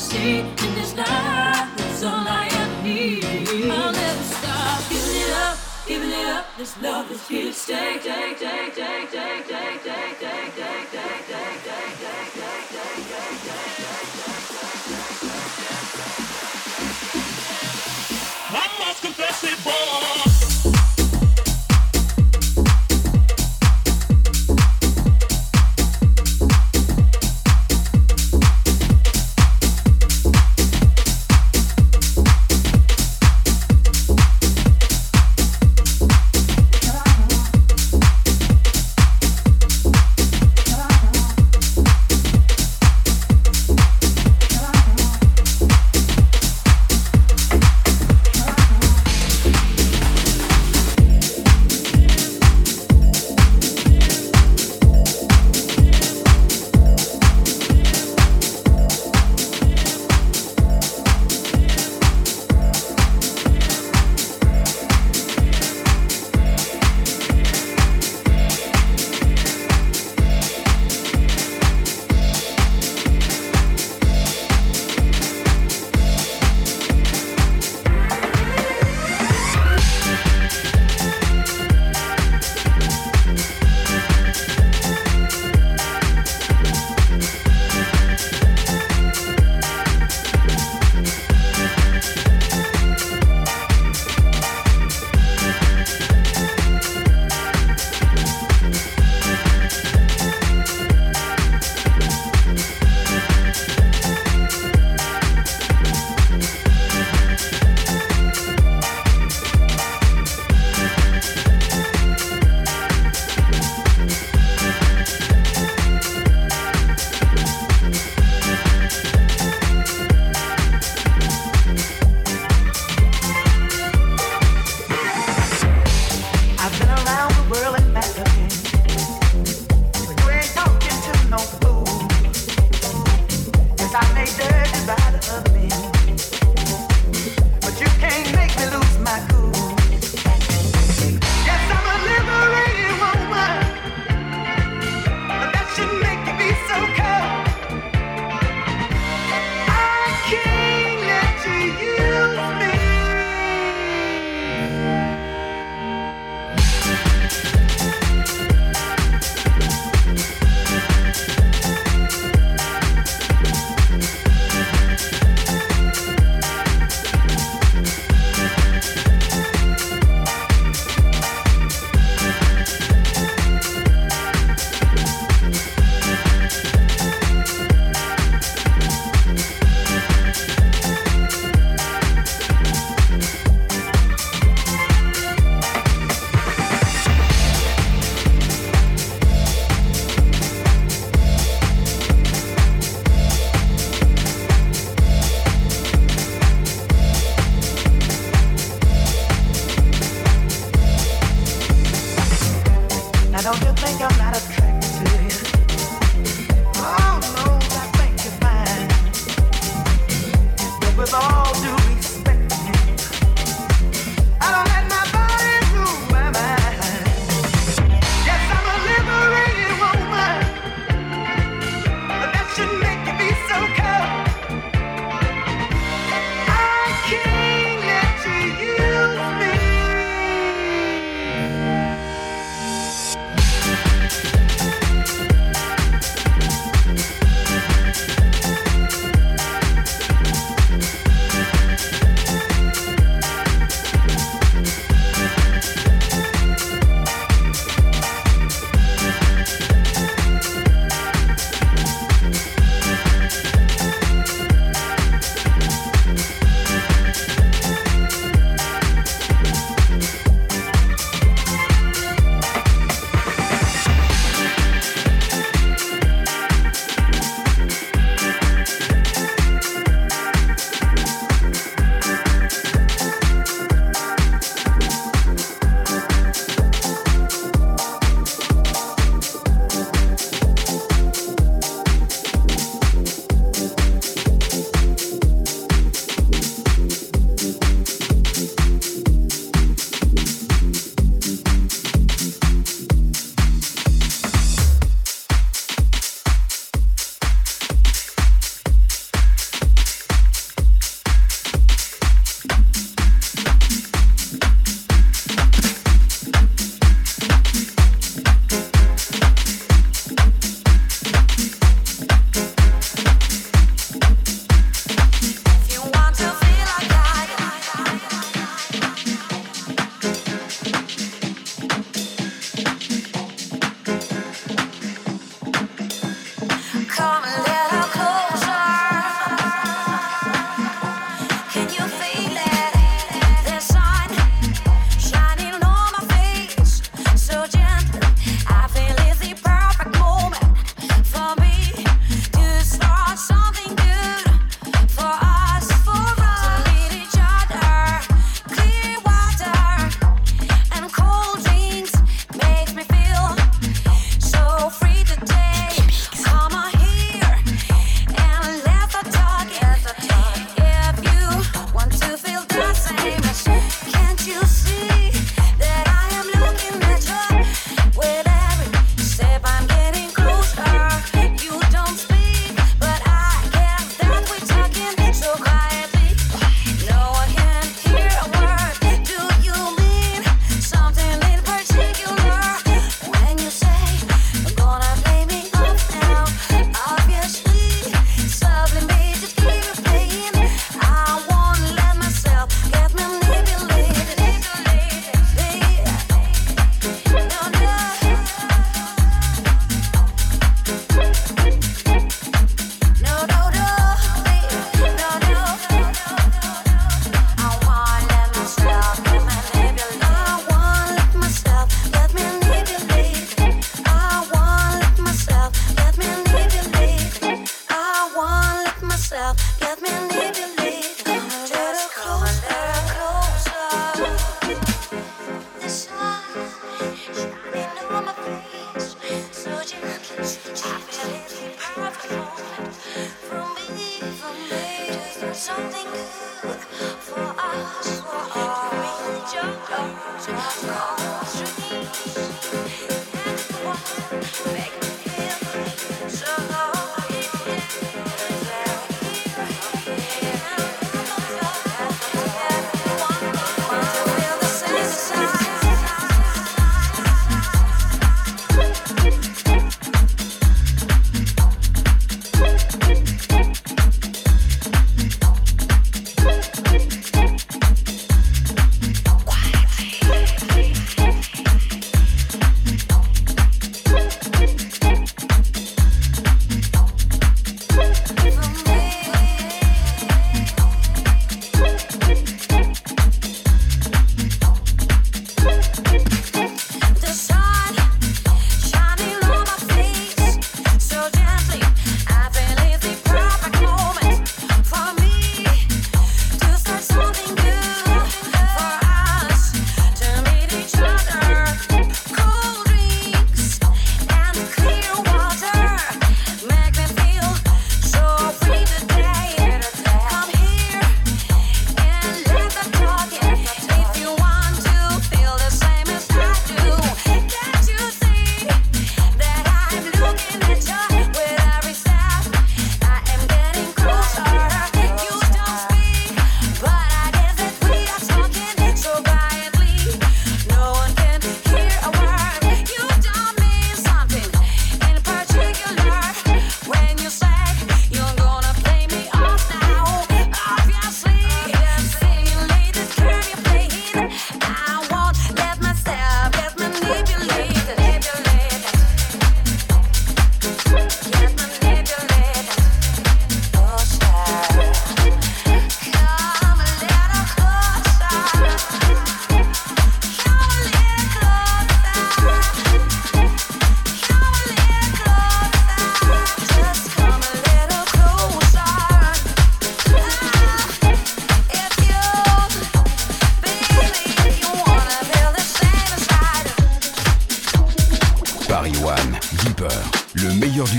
see in this life. That's all I ever need. I'll never stop giving it up, giving it up. This love is here to stay, take, take, take, take, take, take, take.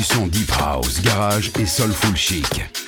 Du Deep House, Garage et Soulful Chic.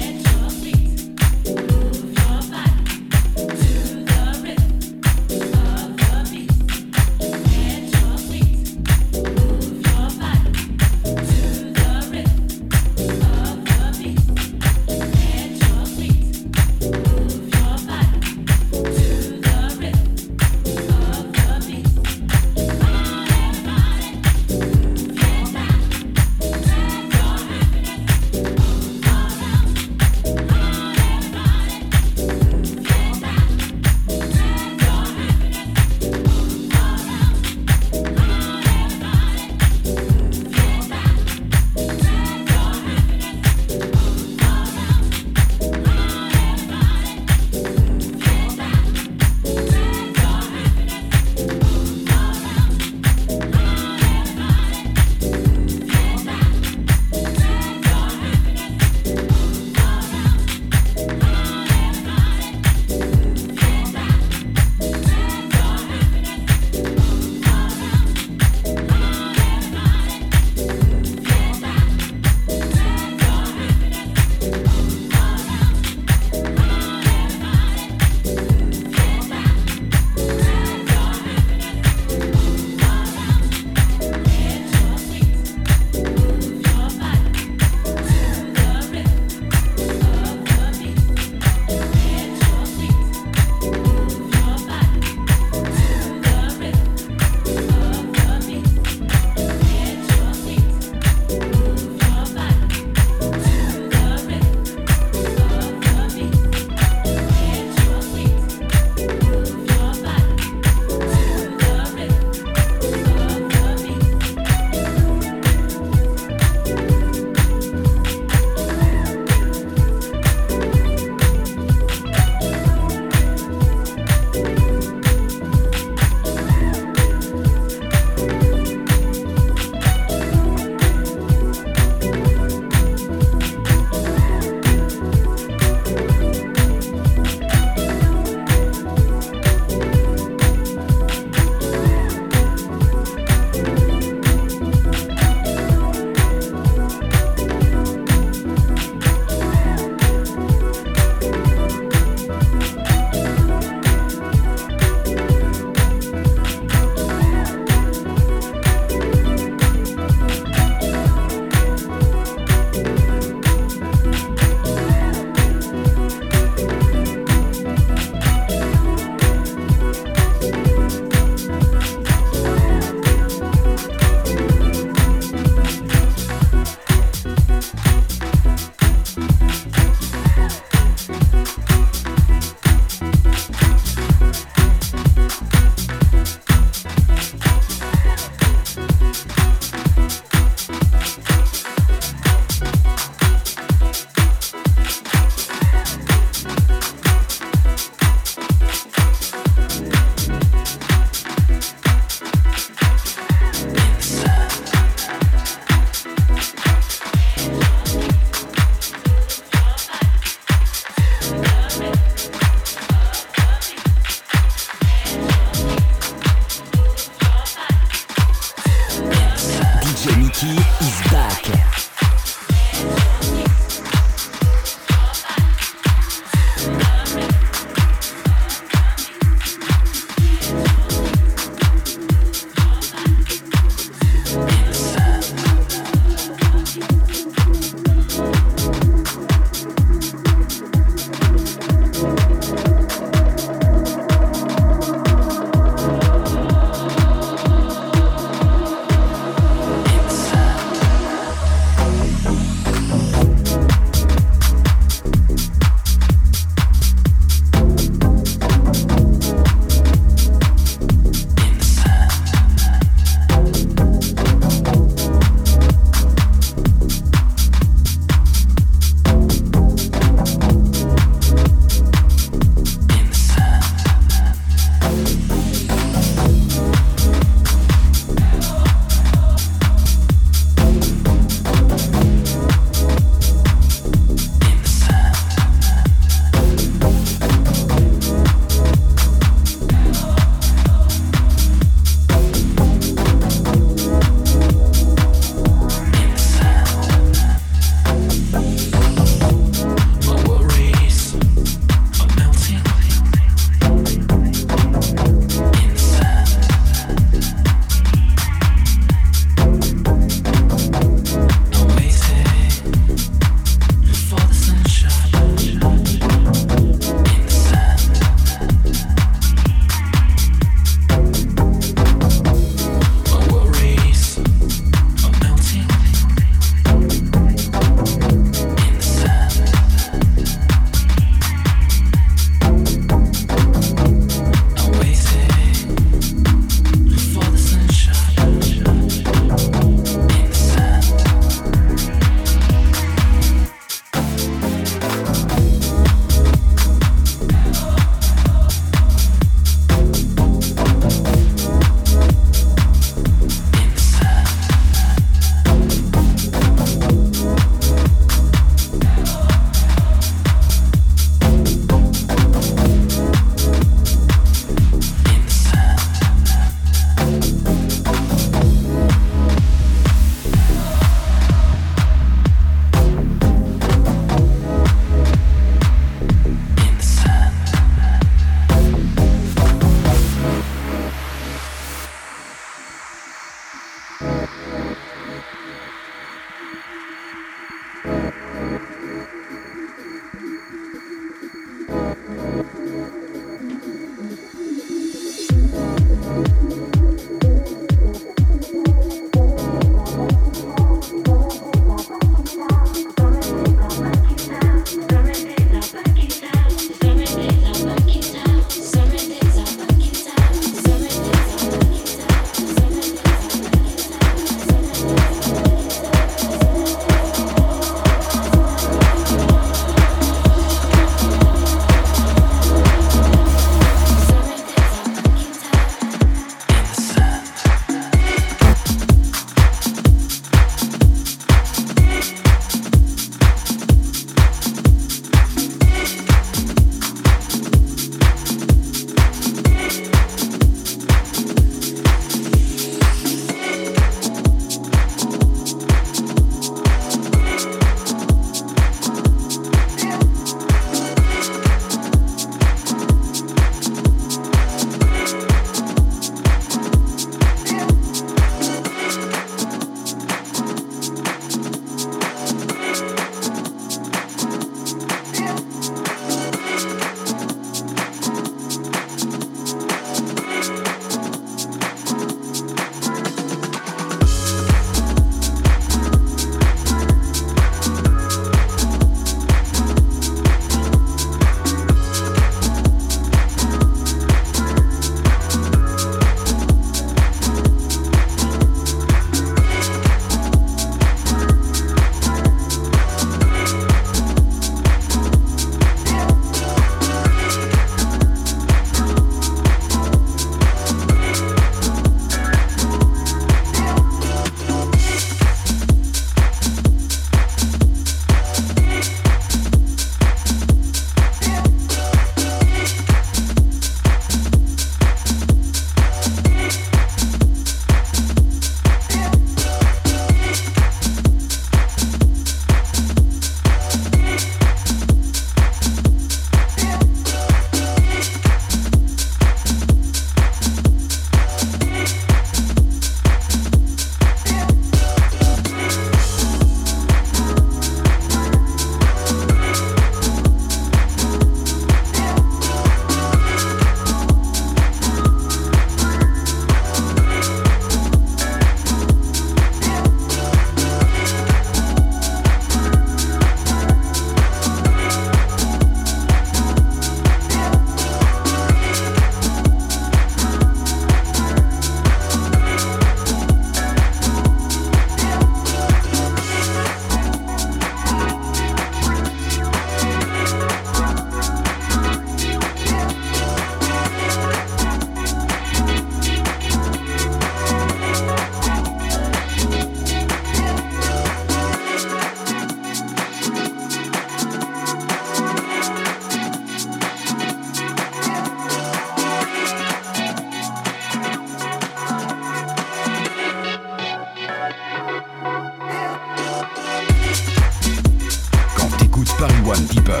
One Deeper.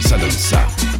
Ça donne ça.